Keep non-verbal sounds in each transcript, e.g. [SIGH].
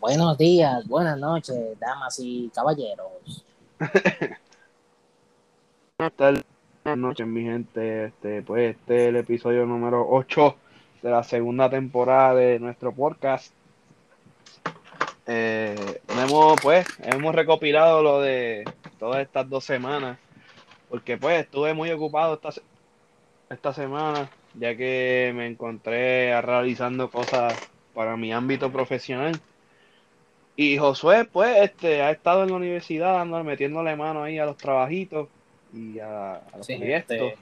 Buenos días, buenas noches, damas y caballeros. [LAUGHS] Buenas tardes, buenas noches, mi gente. Este, pues este es el episodio número 8 de la segunda temporada de nuestro podcast. Eh, hemos, pues, hemos recopilado lo de todas estas dos semanas, porque pues estuve muy ocupado esta, esta semana, ya que me encontré realizando cosas para mi ámbito profesional. Y Josué, pues, este, ha estado en la universidad metiéndole mano ahí a los trabajitos y a, a los Sí, proyectos. este.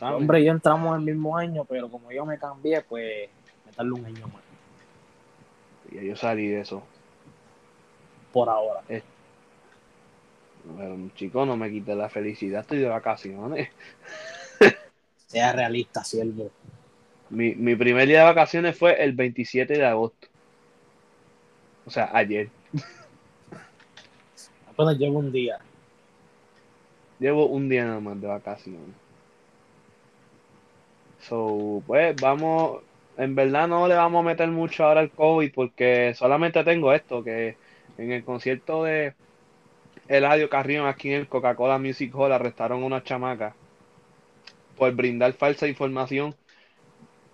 Hombre, yo entramos el mismo año, pero como yo me cambié, pues me tardé un año más. Y yo salí de eso. Por ahora. Pero, chico, no me quite la felicidad, estoy de vacaciones. Sea realista, siervo. Mi, mi primer día de vacaciones fue el 27 de agosto. O sea, ayer. [LAUGHS] Apenas llevo un día. Llevo un día nada más de vacaciones. So, pues vamos, en verdad no le vamos a meter mucho ahora al COVID porque solamente tengo esto, que en el concierto de Eladio Carrión aquí en el Coca-Cola Music Hall arrestaron a una chamaca por brindar falsa información,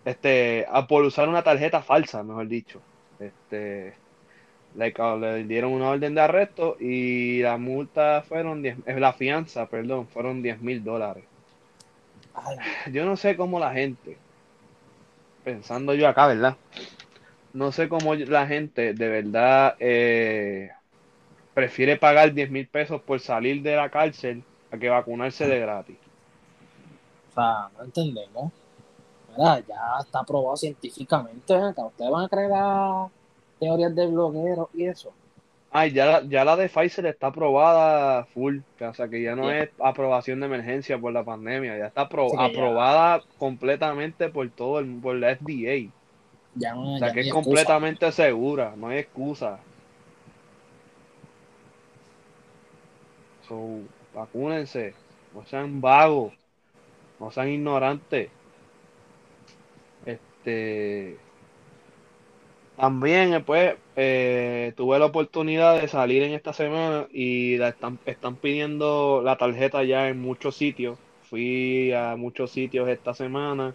este, a- por usar una tarjeta falsa, mejor dicho. Este, le, dieron una orden de arresto y la multa fueron 10, eh, la fianza, perdón, fueron 10 mil dólares. [LAUGHS] Yo no sé cómo la gente, pensando yo acá, ¿verdad? No sé cómo la gente de verdad eh, prefiere pagar 10 mil pesos por salir de la cárcel a que vacunarse de gratis. o sea, no entendemos. Ya está probado científicamente. acá. Ustedes van a creer las teorías de blogueros y eso. Ay, ya, la- ya la de Pfizer está aprobada full, o sea que ya no es aprobación de emergencia por la pandemia, ya está apro- Sí, que ya- aprobada completamente por todo el, por la FDA. Ya no O sea ya que es excusa. completamente segura, no hay excusa. So, vacúnense, no sean vagos, no sean ignorantes. Este también eh, pues eh, tuve la oportunidad de salir en esta semana y están, están pidiendo la tarjeta ya en muchos sitios. Fui a muchos sitios esta semana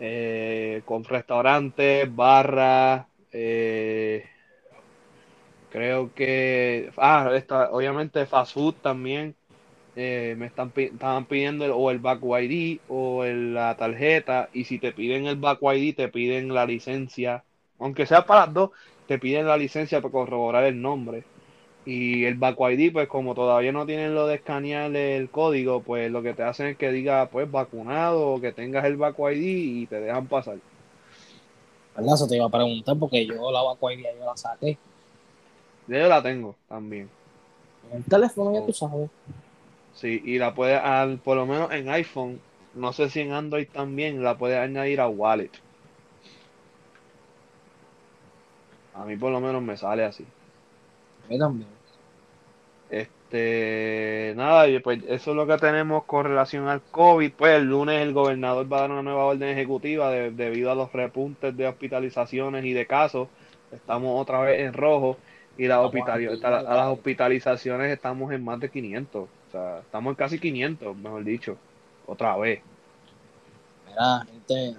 eh, con restaurantes, barras, eh, creo que, ah, obviamente fast food también, me están, estaban pidiendo o el back ID o la tarjeta y si te piden el back ID te piden la licencia, aunque sea para las dos, te piden la licencia para corroborar el nombre. Y el back ID, pues como todavía no tienen lo de escanear el código, pues lo que te hacen es que diga, pues vacunado o que tengas el back ID y te dejan pasar. ¿Verdad? Eso te iba a preguntar porque yo la vacuaría yo la saqué. Yo la tengo también. En el teléfono ya tú sabes. Sí, y la puedes, al- por lo menos en iPhone, no sé si en Android también, la puedes añadir a Wallet. A mí por lo menos me sale así. A mí también. Este, nada, pues eso es lo que tenemos con relación al COVID. Pues el lunes el gobernador va a dar una nueva orden ejecutiva de- debido a los repuntes de hospitalizaciones y de casos. Estamos otra vez en rojo y las, a las hospitalizaciones estamos en más de 500. O sea, estamos en casi 500, mejor dicho. Otra vez. Mira, gente,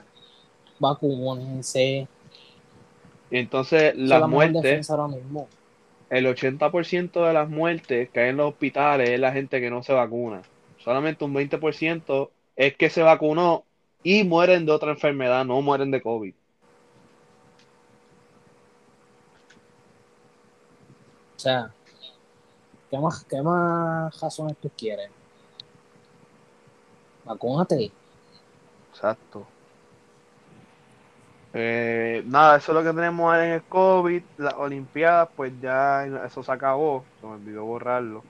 vacúnense. Y entonces las la muertes, ahora mismo. el 80% de las muertes que hay en los hospitales es la gente que no se vacuna. Solamente un 20% es que se vacunó y mueren de otra enfermedad, no mueren de COVID. O sea, ¿qué más, qué más razones tú quieres? Vacúnate. Exacto. Eh, nada, eso es lo que tenemos en el COVID. Las Olimpiadas, pues ya eso se acabó. Se me olvidó borrarlo.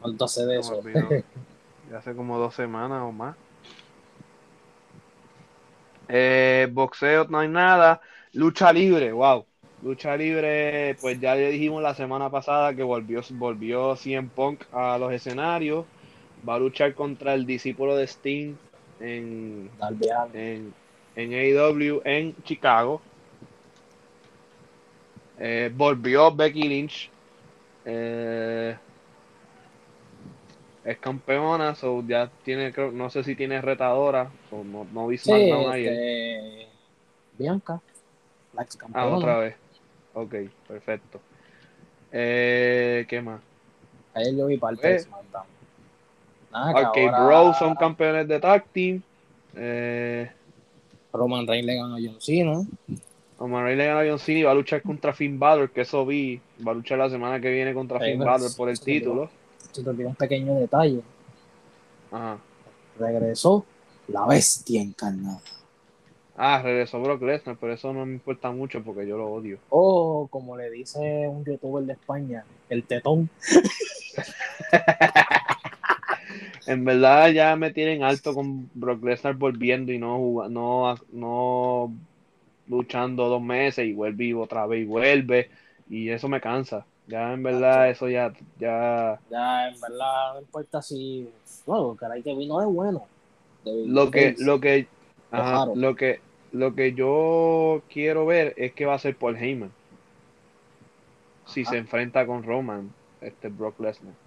¿Cuánto hace de eso? [LAUGHS] Ya hace como dos semanas o más. Eh, boxeo no hay nada. Lucha libre, wow. Lucha libre, pues ya le dijimos la semana pasada que volvió, volvió CM Punk a los escenarios. Va a luchar contra el discípulo de Sting en, en, en AEW en Chicago. Eh, volvió Becky Lynch. Eh, es campeona, so ya tiene, creo- no sé si tiene retadora, so no, no vi Sí, este, Bianca, la ex Ah, campeona. otra vez. Ok, perfecto. Eh, ¿Qué más? Ayer yo vi parte de. SmackDown. Nada, que Arcade ahora Bros son campeones de tag team. Eh, Roman Reigns le ganó a John Cena. Roman Reigns le gana a John Cena y va a luchar contra Finn Balor, que eso vi. Va a luchar la semana que viene contra Finn Balor por el se título. Se te olvidó un pequeño detalle. Ajá. Regresó la bestia encarnada. Ah, regresó Brock Lesnar, pero eso no me importa mucho porque yo lo odio. O como le dice un youtuber de España, el tetón. [LAUGHS] En verdad ya me tienen alto con Brock Lesnar volviendo y no no, no luchando dos meses y vuelve y otra vez y vuelve y eso me cansa. Ya en verdad eso ya ya Ya, en verdad, no importa si. Bueno, caray, que vino de bueno. Lo que lo que ajá, lo que lo que yo quiero ver es que va a ser Paul Heyman si Ajá. se enfrenta con Roman este Brock Lesnar.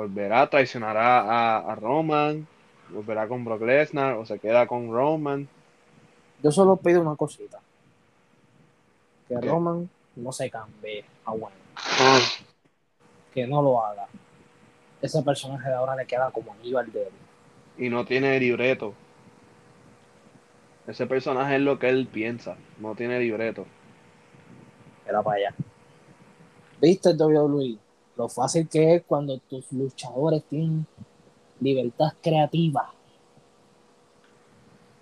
Volverá, traicionará a, a Roman, volverá con Brock Lesnar o se queda con Roman. Yo solo pido una cosita. Que ¿Qué? Roman no se cambie a bueno. Que no lo haga. Ese personaje de ahora le queda como anillo al dedo. Y no tiene libreto. Ese personaje es lo que él piensa, no tiene libreto. Era para allá. ¿Viste WWE? Lo fácil que es cuando tus luchadores tienen libertad creativa.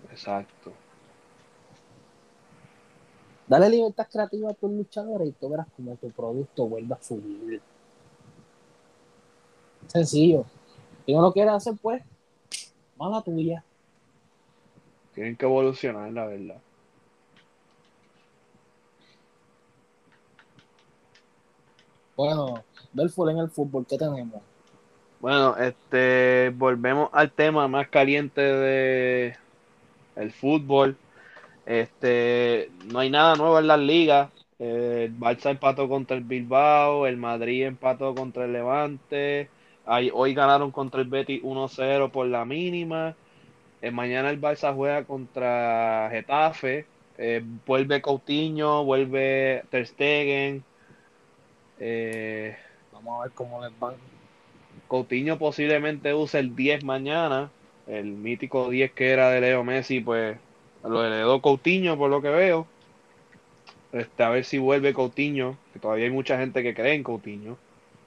Exacto. Dale libertad creativa a tus luchadores y tú verás como tu producto vuelve a subir. Sencillo. Si no lo quieres hacer, pues, mala tuya. Tienen que evolucionar, la verdad. Bueno, Belfort en el fútbol, ¿qué tenemos? Bueno, este, volvemos al tema más caliente de el fútbol. Este, no hay nada nuevo en las ligas. Eh, el Barça empató contra el Bilbao, el Madrid empató contra el Levante. Hoy ganaron contra el Betis 1-0 por la mínima. Eh, mañana el Barça juega contra Getafe. Eh, vuelve Coutinho, vuelve Ter Stegen. Eh, Vamos a ver cómo les van. Coutinho posiblemente use el 10 mañana, el mítico 10 que era de Leo Messi, pues lo heredó Coutinho por lo que veo. Este, a ver si vuelve Coutinho, que todavía hay mucha gente que cree en Coutinho.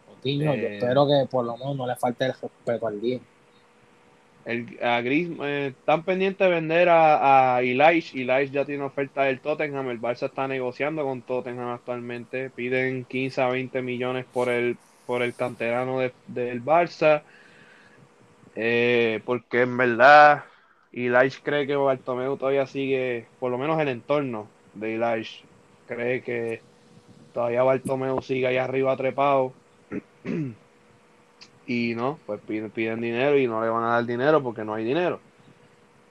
Coutinho, yo Eh. espero que por lo menos no le falte el respeto al 10. El, a Gris, eh, están pendientes de vender a, a Elish. Elish ya tiene oferta del Tottenham. El Barça está negociando con Tottenham actualmente. Piden 15 a 20 millones por el, por el canterano de- del Barça. Eh, porque en verdad Elish cree que Bartomeu todavía sigue, por lo menos el entorno de Elish, cree que todavía Bartomeu sigue ahí arriba trepado. [CLEARS THROAT] Y no, pues piden, dinero y no le van a dar dinero porque no hay dinero.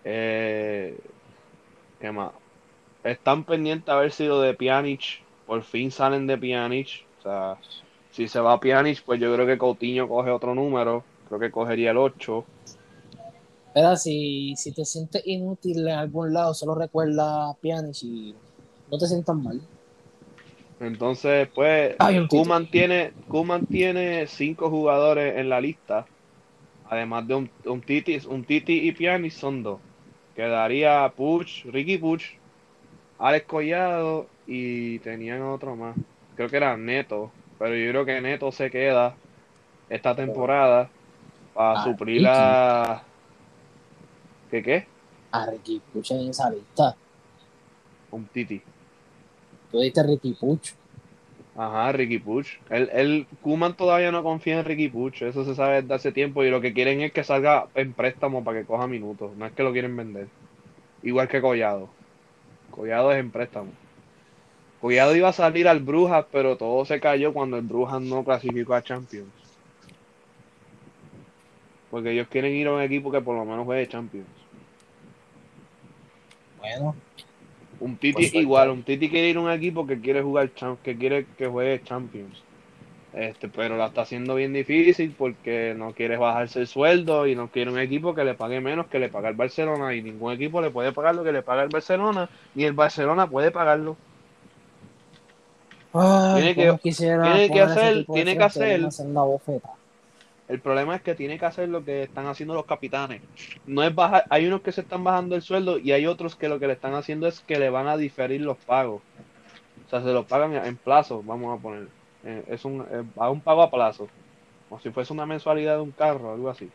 Eh, ¿qué más? Están pendientes a ver si lo de Pjanic, por fin salen de Pjanic. O sea, si se va Pjanic, pues yo creo que Coutinho coge otro número. Creo que cogería el 8. Pero si, si te sientes inútil en algún lado, solo recuerda a Pjanic y no te sientas mal. Entonces, pues, Ay. Koeman tiene, Koeman tiene cinco jugadores en la lista. Además de un, un Titi, un Titi y Pjanic son dos. Quedaría Puch, Ricky Puch, Alex Collado y tenían otro más. Creo que era Neto. Pero yo creo que Neto se queda esta temporada para Ah, suplir Ricky. a... ¿Qué qué? A Ricky Puch en esa lista. Un Titi. Tú diste Ricky Puch. Ajá, Ricky Puch. El, el Kuman todavía no confía en Ricky Puch, eso se sabe desde hace tiempo y lo que quieren es que salga en préstamo para que coja minutos, no es que lo quieren vender. Igual que Collado. Collado es en préstamo. Collado iba a salir al Brujas, pero todo se cayó cuando el Brujas no clasificó a Champions. Porque ellos quieren ir a un equipo que por lo menos juegue Champions. bueno. Un Titi Por igual, suerte. un Titi quiere ir a un equipo que quiere jugar que quiere que juegue Champions. Este, pero la está haciendo bien difícil porque no quiere bajarse el sueldo y no quiere un equipo que le pague menos que le paga el Barcelona y ningún equipo le puede pagar lo que le paga el Barcelona ni el Barcelona puede pagarlo. Ay, Tiene que- quisiera tiene que hacer- tiene que hacer- una senda bofeta. El problema es que tiene que hacer lo que están haciendo los capitanes. No es bajar, hay unos que se están bajando el sueldo y hay otros que lo que le están haciendo es que le van a diferir los pagos. O sea, se los pagan en plazo, vamos a poner. Eh, Es un, eh, a un pago a plazo. Como si fuese una mensualidad de un carro, algo así.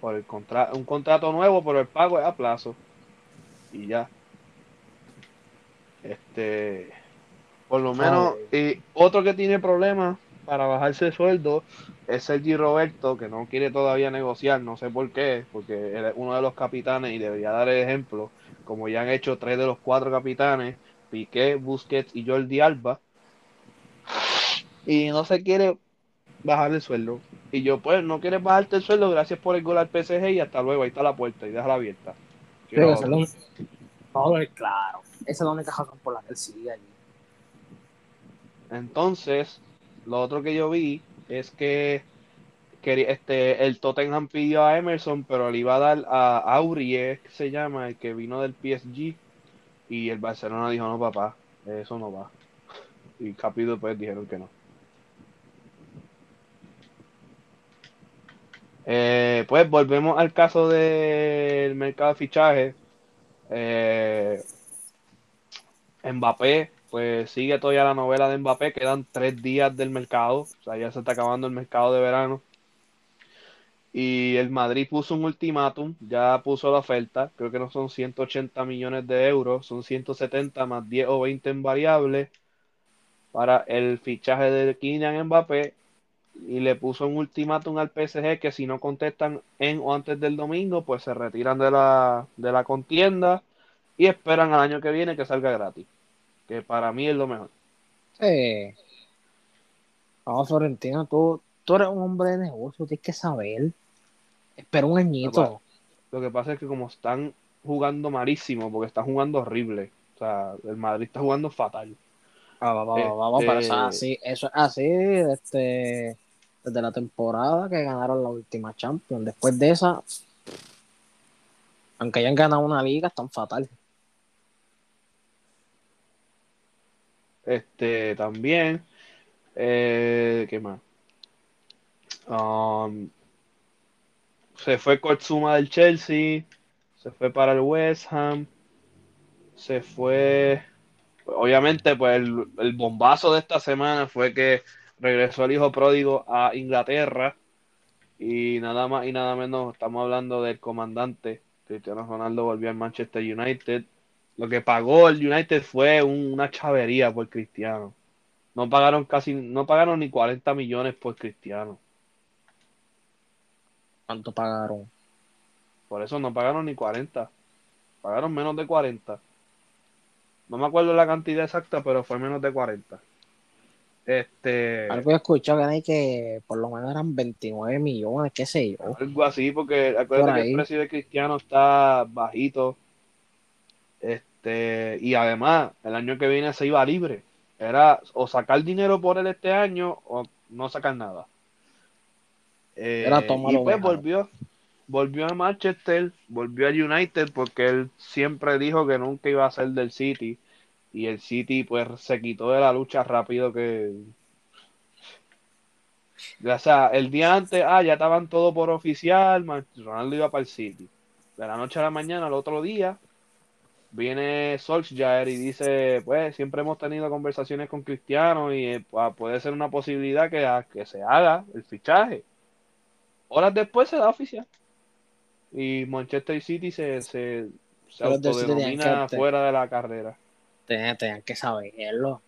Por el contra un contrato nuevo, pero el pago es a plazo. Y ya. Este. Por lo menos. Y otro que tiene problemas para bajarse el sueldo es Sergi Roberto, que no quiere todavía negociar, no sé por qué, porque él es uno de los capitanes y debería dar el ejemplo, como ya han hecho tres de los cuatro capitanes, Piqué, Busquets y Jordi Alba, y no se quiere bajar el sueldo. Y yo, pues, no quieres bajarte el sueldo, gracias por el gol al PSG y hasta luego, ahí está la puerta y déjala abierta. Claro. Esa es la única razón por la que él sigue allí. Entonces, lo otro que yo vi es que este, el Tottenham pidió a Emerson, pero le iba a dar a Aurier, que se llama, el que vino del PSG, y el Barcelona dijo, no, papá, eso no va. Y rápido después dijeron que no. Eh, pues volvemos al caso del mercado de fichaje. Eh, Mbappé, pues sigue todavía la novela de Mbappé, quedan tres días del mercado, o sea, ya se está acabando el mercado de verano. Y el Madrid puso un ultimátum, ya puso la oferta, creo que no son 180 millones de euros, son 170 más 10 o 20 en variables para el fichaje de Kylian Mbappé y le puso un ultimátum al PSG que si no contestan en o antes del domingo, pues se retiran de la, de la contienda y esperan al año que viene que salga gratis, que para mí es lo mejor. Sí. Vamos, Florentino, tú, tú eres un hombre de negocio, tienes que saber. Espera un añito. Lo que pasa es que como están jugando malísimo, porque están jugando horrible, o sea, el Madrid está jugando fatal. Ah, va, va, va, vamos, pero eso es Este- así, eso es así este, desde la temporada que ganaron la última Champions. Después de esa, aunque hayan ganado una liga, están fatal. Este, también, eh, ¿qué más? Um, se fue Kotsuma del Chelsea, se fue para el West Ham, se fue, obviamente, pues el, el bombazo de esta semana fue que regresó el hijo pródigo a Inglaterra y nada más y nada menos estamos hablando del comandante Cristiano Ronaldo volvió al Manchester United. Lo que pagó el United fue un- una chavería por Cristiano. No pagaron casi, no pagaron ni 40 millones por Cristiano. ¿Cuánto pagaron? Por eso no pagaron ni 40. Pagaron menos de 40. No me acuerdo la cantidad exacta, pero fue menos de 40. Este, Algo he escuchado que hay que por lo menos eran 29 millones, qué sé yo. algo así, porque Por acuérdate que el precio de Cristiano está bajito. Este, y además, el año que viene se iba libre. Era o sacar dinero por él este año o no sacar nada. Eh, Era y pues volvió, volvió a Manchester, volvió a United porque él siempre dijo que nunca iba a ser del City. Y el City pues se quitó de la lucha rápido que... O sea, el día antes, ah, ya estaban todo por oficial, Ronaldo iba para el City. De la noche a la mañana, al otro día, viene Solskjaer y dice, pues siempre hemos tenido conversaciones con Cristiano y eh, pu- puede ser una posibilidad que, ha- que se haga el fichaje. Horas después se da oficial. Y Manchester City se, se, se autodenomina que- fuera de la carrera. Tenían, tenían que saberlo.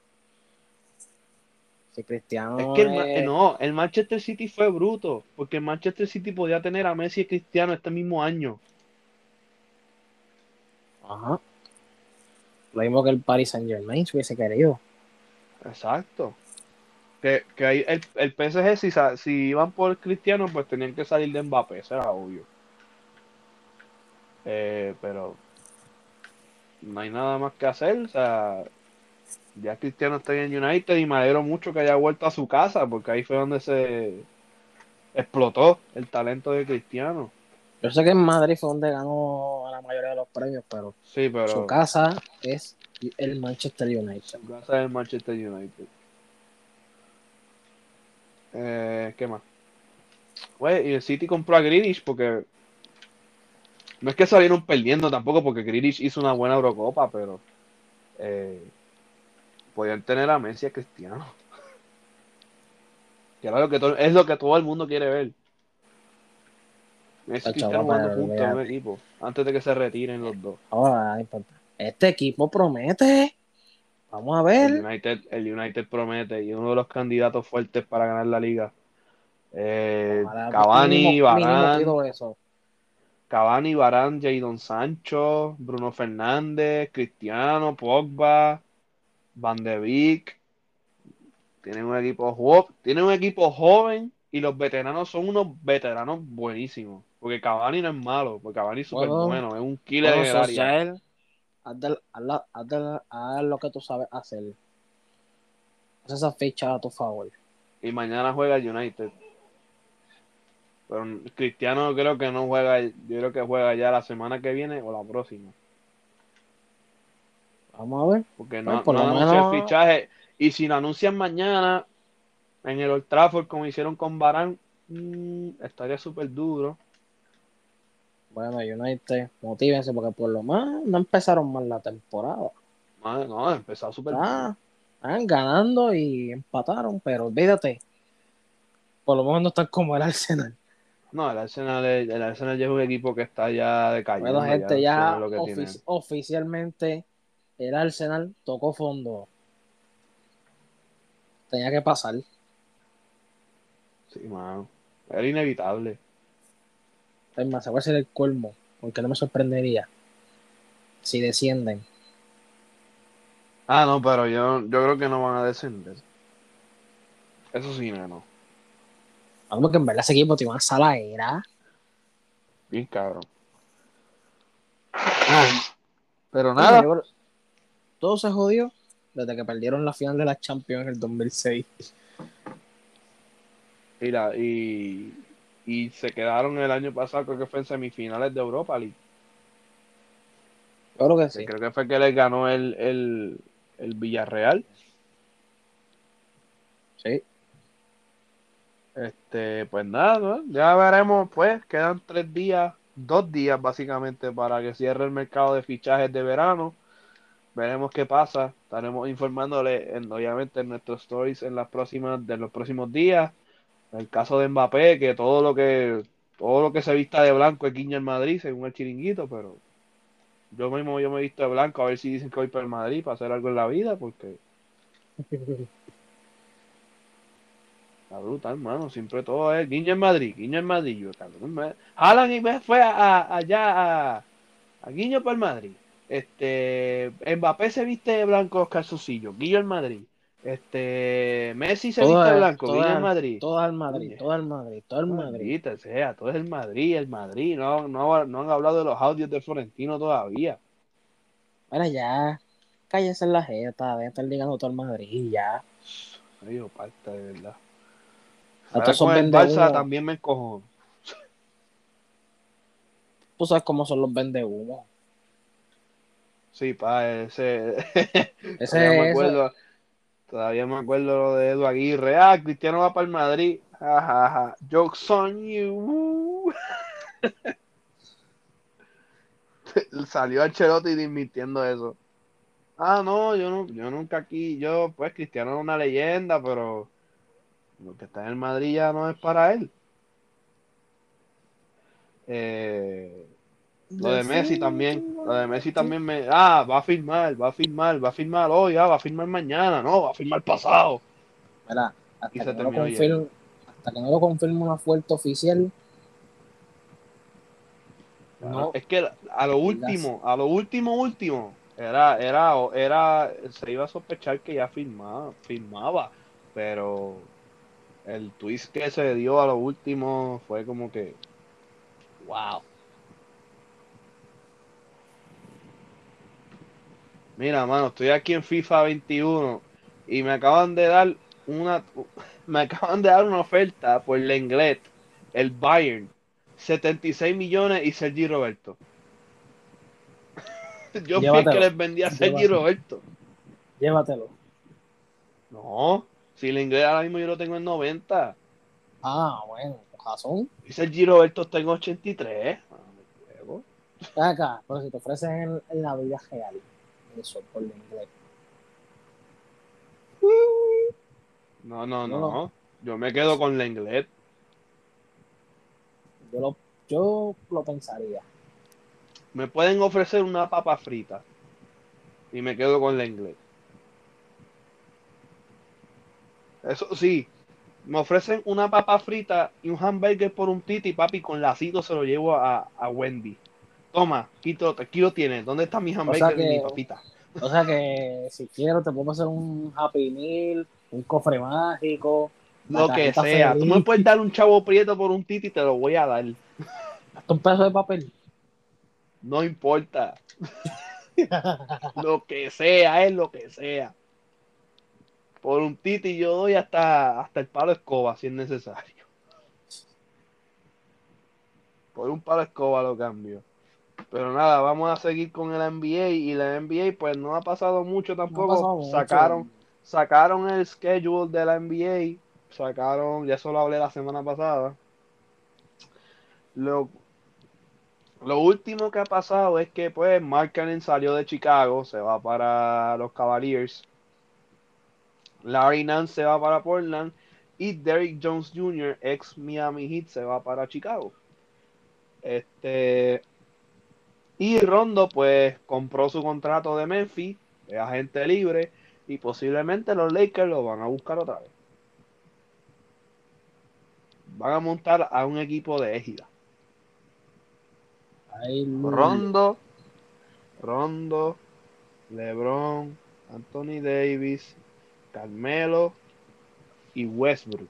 Si Cristiano Es que el, es- no, el Manchester City fue bruto, porque el Manchester City podía tener a Messi y Cristiano este mismo año. Ajá. Lo mismo que el Paris Saint Germain si hubiese querido. Exacto. Que, que el, el PSG, si, si iban por Cristiano, pues tenían que salir de Mbappé, eso era obvio. Eh, pero no hay nada más que hacer. O sea, ya Cristiano está en United y me alegro mucho que haya vuelto a su casa, porque ahí fue donde se explotó el talento de Cristiano. Yo sé que en Madrid fue donde ganó la mayoría de los premios, pero, Sí, pero su casa es el Manchester United. su casa es el Manchester United. Eh, ¿Qué más? Pues, y el City compró a Grealish porque no es que salieron perdiendo tampoco, porque Grealish hizo una buena Eurocopa, pero eh, podían tener a Messi y a Cristiano. [LAUGHS] Que era lo que todo- es lo que todo el mundo quiere ver. Messi y jugando juntos en un olvídate. equipo, antes de que se retiren los dos. Ahora. Este equipo promete. Vamos a El ver. United, el United promete y uno de los candidatos fuertes para ganar la liga. Eh, Ojalá, Cavani, Varane. Cavani, Varane, Jadon Sancho, Bruno Fernández, Cristiano, Pogba, Van de Beek. Tienen un equipo joven, tienen un equipo joven y los veteranos son unos veteranos buenísimos. Porque Cavani no es malo, porque Cavani es súper Bueno, bueno, es un killer Bueno, en el área. Solskjaer, haz, haz haz lo que tú sabes hacer. Haz esa ficha a tu favor. Y mañana juega el United. Pero Cristiano creo que no juega, yo creo que juega ya la semana que viene o la próxima. Vamos a ver. Porque Pues, no, por no anuncia el fichaje. Y si lo anuncian mañana en el Old Trafford como hicieron con Barán, mm, estaría súper duro. Bueno, United, motívense porque por lo más no empezaron mal la temporada. Madre, no, empezó súper Ah, estaban ganando y empataron, pero olvídate. Por lo menos no están como el Arsenal. No, el Arsenal, es- el Arsenal ya es un equipo que está ya decayendo. Bueno, gente, ya tiene. oficialmente el Arsenal tocó fondo. Tenía que pasar. Sí, mano. Era inevitable. Es más, se va a ser el colmo, porque no me sorprendería si descienden. Ah, no, pero yo, yo creo que no van a descender. Eso sí, no. Vamos, que en verdad ese equipo tiene una sala era. Bien cabrón. Pero nada. Todo se jodió desde que perdieron la final de la Champions en el 2006. Y, la, y, y se quedaron el año pasado, creo que fue en semifinales de Europa League. Creo que que sí. Creo que fue que les ganó el, el, el Villarreal. Sí. Este, pues nada, ¿no? ya veremos, pues, quedan tres días, dos días básicamente para que cierre el mercado de fichajes de verano. Veremos qué pasa. Estaremos informándole, en, obviamente, en nuestros stories en las próximas, de los próximos días. El caso de Mbappé, que todo lo que, todo lo que se vista de blanco es guiño en Madrid, según el chiringuito, pero yo mismo yo me he visto de blanco a ver si dicen que voy para el Madrid para hacer algo en la vida, porque [LAUGHS] La brutal, hermano. Siempre todo es guiño en Madrid, guiño en Madrid. Yo, cabrón, me... Alan y me fue a, a- allá a, a Guiño para el Madrid. Este, Mbappé se viste de blanco los calzoncillos, guiño en Madrid. Este, Messi se viste blanco, todo guiño en es- Madrid. Todo al Madrid, todo al Madrid, todo al Madrid. Maldita sea, todo es el Madrid, el Madrid. No, no, no han hablado de los audios de Florentino todavía. Bueno, ya. Cállese en la jeta, de estar ligando todo el Madrid, ya. Ay, yo, parte de verdad. A todos con el. Barça también me encojo. Tú sabes cómo son los vendehumos. Sí, pa, ese. [LAUGHS] Ese todavía me ese- acuerdo, todavía me acuerdo lo de Edu Aguirre. Ah, Cristiano va para el Madrid. Jajaja. Jokes on you. [LAUGHS] Salió Ancelotti admitiendo eso. Ah, no, yo no, yo nunca aquí, yo, pues Cristiano es una leyenda, pero lo que está en el Madrid ya no es para él. Eh, lo de Messi también, lo de Messi también me, ah, va a firmar, va a firmar, va a firmar hoy, ah, va a firmar mañana, no, va a firmar pasado. Mira, Y hasta se que, no confirme, hasta que no lo confirme una fuerte oficial, no. Es que a lo último, a lo último, último, era, era, era, se iba a sospechar que ya firmaba, firmaba, pero el twist que se dio a lo último fue como que, wow. Mira, mano, estoy aquí en FIFA 21 y me acaban de dar una me acaban de dar una oferta por Lenglet, el Bayern, 76 millones y Sergi Roberto. [LAUGHS] Yo fui el que les vendía a Sergi Llévatelo. Roberto. Llévatelo. No, si Lenglet ahora mismo yo lo tengo en 90 Ah, bueno, con razón. y Sergi Roberto está en 83. Ah, acá, pero si te ofrecen en, en la vida real, eso por el inglés. No, no, No. no. Yo me quedo con Lenglet. Yo lo, yo lo pensaría. Me pueden ofrecer una papa frita y me quedo con Lenglet. Eso sí, me ofrecen una papa frita y un hamburger por un titi, papi, con lacito se lo llevo a, a Wendy. Toma, Quito, aquí lo tienes. ¿Dónde está mi hamburger y que- mi papita? O sea que si quiero te puedo hacer un Happy Meal, un cofre mágico, Lo que sea. Tú me puedes dar un chavo prieto por un titi y te lo voy a dar. hasta un pedazo de papel. No importa. Lo que sea, es lo que sea. Por un titi yo doy hasta, hasta el palo de escoba si es necesario. Por un palo de escoba lo cambio. Pero nada, vamos a seguir con el NBA y la NBA pues no ha pasado mucho No tampoco. mucho. sacaron, sacaron el schedule de la NBA. Sacaron, ya eso lo hablé la semana pasada. Lo, lo último que ha pasado es que pues Mark Cannon salió de Chicago, se va para los Cavaliers. Larry Nance se va para Portland y Derrick Jones Jr., ex Miami Heat, se va para Chicago. Este y Rondo pues compró su contrato de Memphis, es agente libre y posiblemente los Lakers lo van a buscar otra vez. Van a montar a un equipo de égida. Rondo, Rondo, LeBron, Anthony Davis, Carmelo y Westbrook.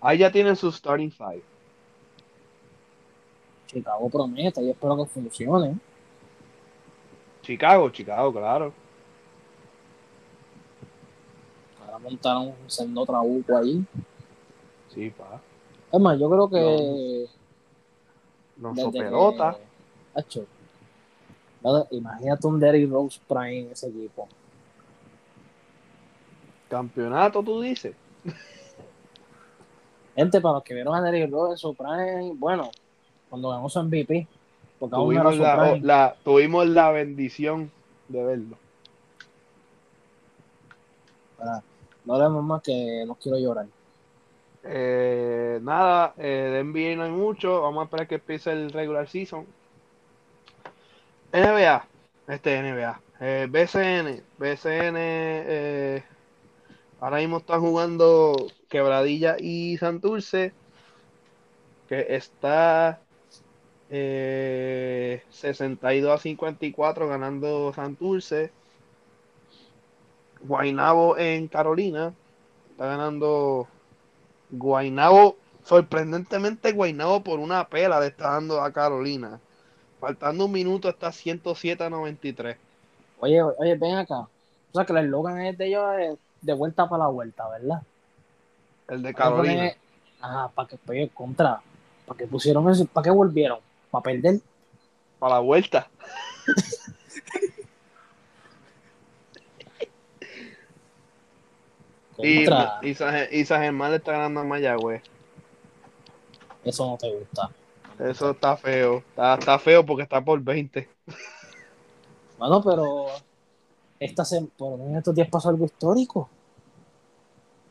Ahí ya tienen su starting five. Chicago promete y espero que funcione. Chicago, Chicago, claro. Ahora montaron un sendo trabuco ahí. Sí, pa. Es más, yo creo que. Los Soperota. que- Imagínate un Derrick Rose Prime en ese equipo. Campeonato, tú dices. Gente, para los que vieron a Derrick Rose en su Prime, bueno, cuando ganó su MVP, porque Tuvimos la, tuvimos la bendición de verlo. Para- No hablemos más que no quiero llorar. Eh, nada, eh, de NBA no hay mucho. Vamos a esperar que empiece el regular season. NBA, este NBA, eh, BCN, BCN, ahora mismo están jugando Quebradilla y Santurce, que está eh, 62 a 54 ganando Santurce. Guaynabo en Carolina está ganando Guaynabo, sorprendentemente Guaynabo por una pela le está dando a Carolina. Faltando un minuto está 107 a 93. Oye, oye, ven acá. O sea que el eslogan es de ellos es de vuelta para la vuelta, ¿verdad? El de que Carolina. poner- Ajá, para que pegue contra. ¿Para que pusieron eso? ¿Para qué volvieron? ¿Para perder? Para la vuelta. [LAUGHS] Y, y, San- y San Germán le está ganando a Mayagüez. Eso no te gusta. Eso está feo. Está, está feo porque está por 20. Bueno, pero esta se, por lo menos estos días pasó algo histórico.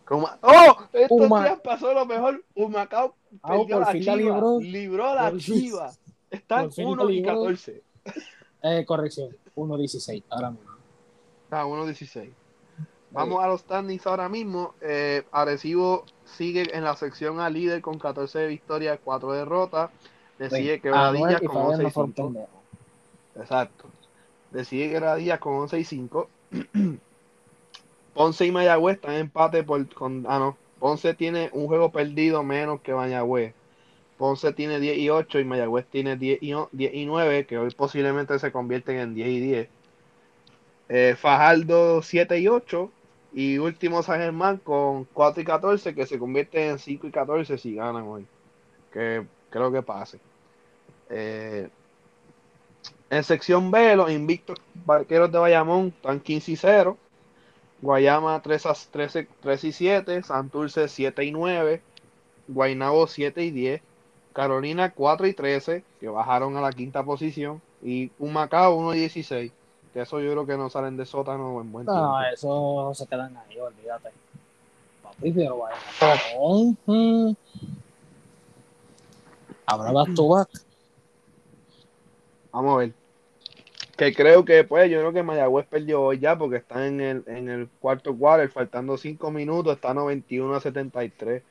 Como- ¡Oh! Estos Uma- días pasó lo mejor. Humacao Ah, perdió por la chiva. libró. Libró la chiva. Están Por fin la 1 y libró. 14. Eh, corrección, 1.16 ahora mismo. Ah, 1.16. Vamos a los standings ahora mismo. Eh, Arecibo sigue en la sección A líder con 14 victorias, 4 derrotas. Le sigue Quebradillas y con Fabián 11 y no fueron 5. pendejos. Exacto. Le sigue Quebradillas con 11 y 5. [CLEARS THROAT] Ponce y Mayagüez están en empate por, con... Ah, no. Ponce tiene un juego perdido menos que Mayagüez. Ponce tiene 10 y 8 y Mayagüez tiene 10 y, o- 10 y 9, que hoy posiblemente se convierten en 10 y 10. Eh, Fajardo 7 y 8. Y último San Germán con 4 y 14, que se convierte en 5 y 14 si ganan hoy. Que creo que pase. Eh, en sección B, los invictos barqueros de Bayamón están 15 y 0. Guayama 3, a, 13, 3 y 7. Santurce 7 y 9. Guaynabo 7 y 10. Carolina 4 y 13, que bajaron a la quinta posición. Y Humacao 1 y 16. Que eso yo creo que no salen de sótano en buen tiempo. No, eso se quedan ahí, olvídate. Papi, pero Bayamón. Mm. Habrá back to back. Vamos a ver. Que creo que pues yo creo que Mayagüez perdió hoy ya porque está en el, en el cuarto quarter, faltando 5 minutos, está 91 a 73.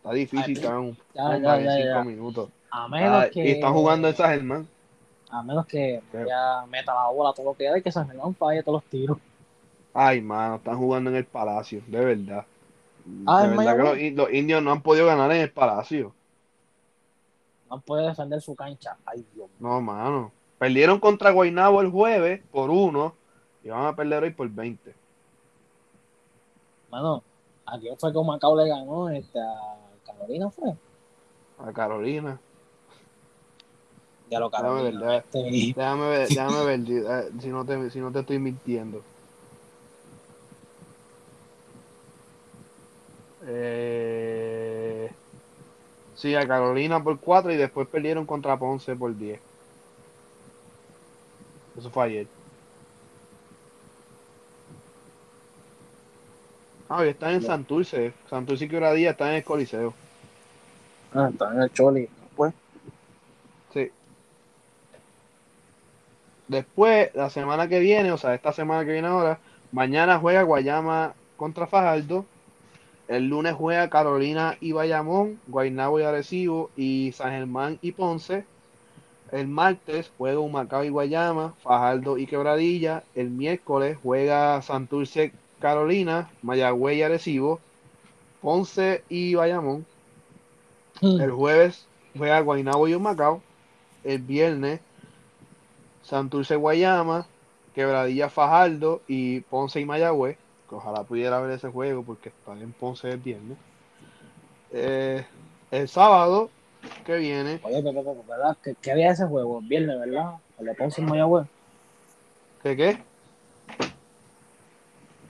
Está difícil que hagan un ya, comeback ya, en ya, 5 ya. minutos. A menos que. Y están jugando en San Germán. A menos que Creo. ya meta la bola todo lo que da y que San Germán falle todos los tiros. Ay, mano, están jugando en el Palacio, de verdad. Ah, de ¿en verdad que los, indios no han podido ganar en el Palacio. No puede defender su cancha. Ay, Dios mío. No, mano. Perdieron contra Guaynabo el jueves por uno y van a perder hoy por 20. Mano, aquí fue como Macao le ganó este, a Carolina, fue. A Carolina. Ya lo Déjame ver, Carolina. déjame, Este, déjame ver, déjame [LAUGHS] ver si, eh, si no te, si no te estoy mintiendo. Eh, sí, a Carolina por 4 y después perdieron contra Ponce por 10. Eso fue ayer. Ah, y están en Santurce. Santurce y Quebradilla están en el Coliseo. Ah, está en el Choli. Pues, Sí. Después, la semana que viene, o sea, esta semana que viene ahora, mañana juega Guayama contra Fajardo. El lunes juega Carolina y Bayamón, Guaynabo y Arecibo y San Germán y Ponce. El martes juega Humacao y Guayama, Fajardo y Quebradilla. El miércoles juega Santurce, Carolina, Mayagüez y Arecibo, Ponce y Bayamón. El [LAUGHS] jueves juega Guaynabo y Humacao. El viernes Santurce Guayama, Quebradilla Fajardo y Ponce y Mayagüez. Que ojalá pudiera ver ese juego porque está en Ponce el viernes. Eh, el sábado que viene, Oye, Pepe, ¿verdad? ¿Qué, qué día ese juego? El Viernes, ¿verdad? El de Ponce en Mayagüez. ¿qué qué?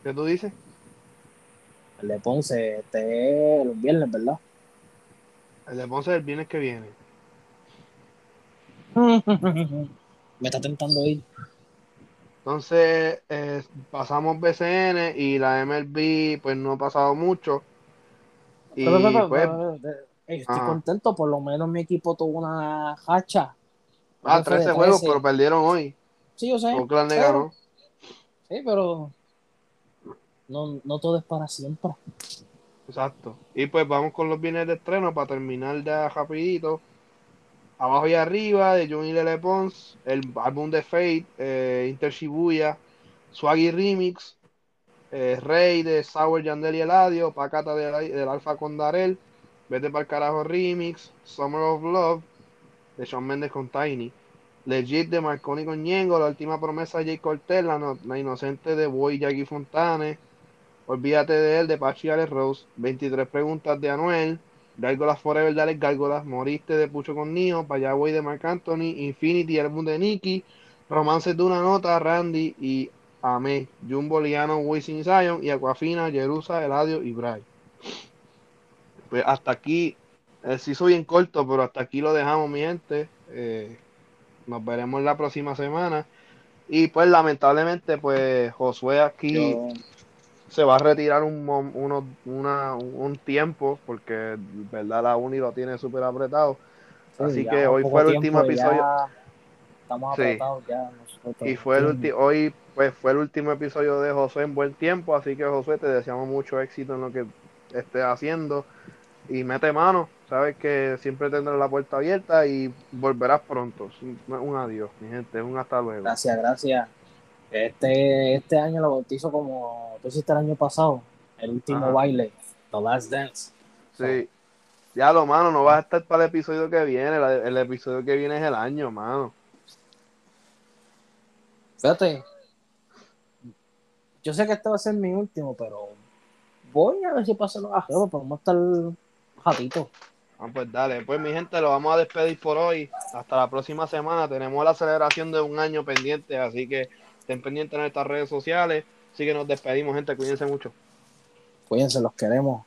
¿Qué tú dices? El de Ponce, este es los viernes, ¿verdad? El de Ponce el viernes que viene. [LAUGHS] Me está tentando ir. Entonces eh, pasamos BCN y la MLB pues no ha pasado mucho. Y Pero, pero, pero, pues, pero, pero, ey, estoy Ajá. contento, por lo menos mi equipo tuvo una hacha. ah, Fue de 13 juegos, 13. pero perdieron hoy. Sí, yo sé. Oakland le pero- ganó. Sí, pero no, no todo es para siempre. Exacto. Y pues vamos con los bienes de estreno para terminar ya rapidito. Abajo y arriba de Johnny Lele Pons, el álbum de Fate, eh, Inter Shibuya, Swaggy Remix, eh, Rey de Sour Yandel y Eladio, Pacata del, del Alfa con Darel, Vete para el carajo Remix, Summer of Love de Shawn Mendes con Tiny, Legit de Marconi con Ñengo, La Última Promesa de Jay Cortez, la, no- la Inocente de Boy Jackie Fontane, Olvídate de él, de Pachi y Alex Rose. 23 preguntas de Anuel. Gárgolas Forever de Alex Gárgolas. Moriste de Pucho con Nio. Payagüey de Marc Anthony. Infinity, álbum de Nicky. Romances de una nota, Randy y Amé. Jumbo, Liano, Wisin Zion. Y Aquafina, Jerusa, Eladio y Bray. Pues hasta aquí. Eh, sí soy bien corto, pero hasta aquí lo dejamos, mi gente. Eh, nos veremos la próxima semana. Y pues lamentablemente, pues Josué aquí se va a retirar un, uno- una- un tiempo porque verdad la uni lo tiene súper apretado sí, así que hoy fue el último episodio Estamos Sí. apretados ya nosotros. y fue el último hoy pues fue el último episodio de José en buen tiempo así que José te deseamos mucho éxito en lo que estés haciendo y mete mano sabes que siempre tendrás la puerta abierta y volverás pronto un, un adiós mi gente un hasta luego Gracias, gracias. Este, este año lo bautizo como tú hiciste el año pasado, el último baile, The Last Dance. Sí. Ya lo mano, no vas a estar para el episodio que viene. El, episodio que viene es el año, mano. Fíjate. Yo sé que este va a ser mi último, pero voy a ver si pasan los ajeos, pero vamos a estar ratito. Ah, pues dale, pues mi gente, lo vamos a despedir por hoy. Hasta la próxima semana. Tenemos la celebración de un año pendiente, así que Estén pendientes en nuestras redes sociales. Así que nos despedimos, gente. Cuídense mucho. Cuídense, los queremos.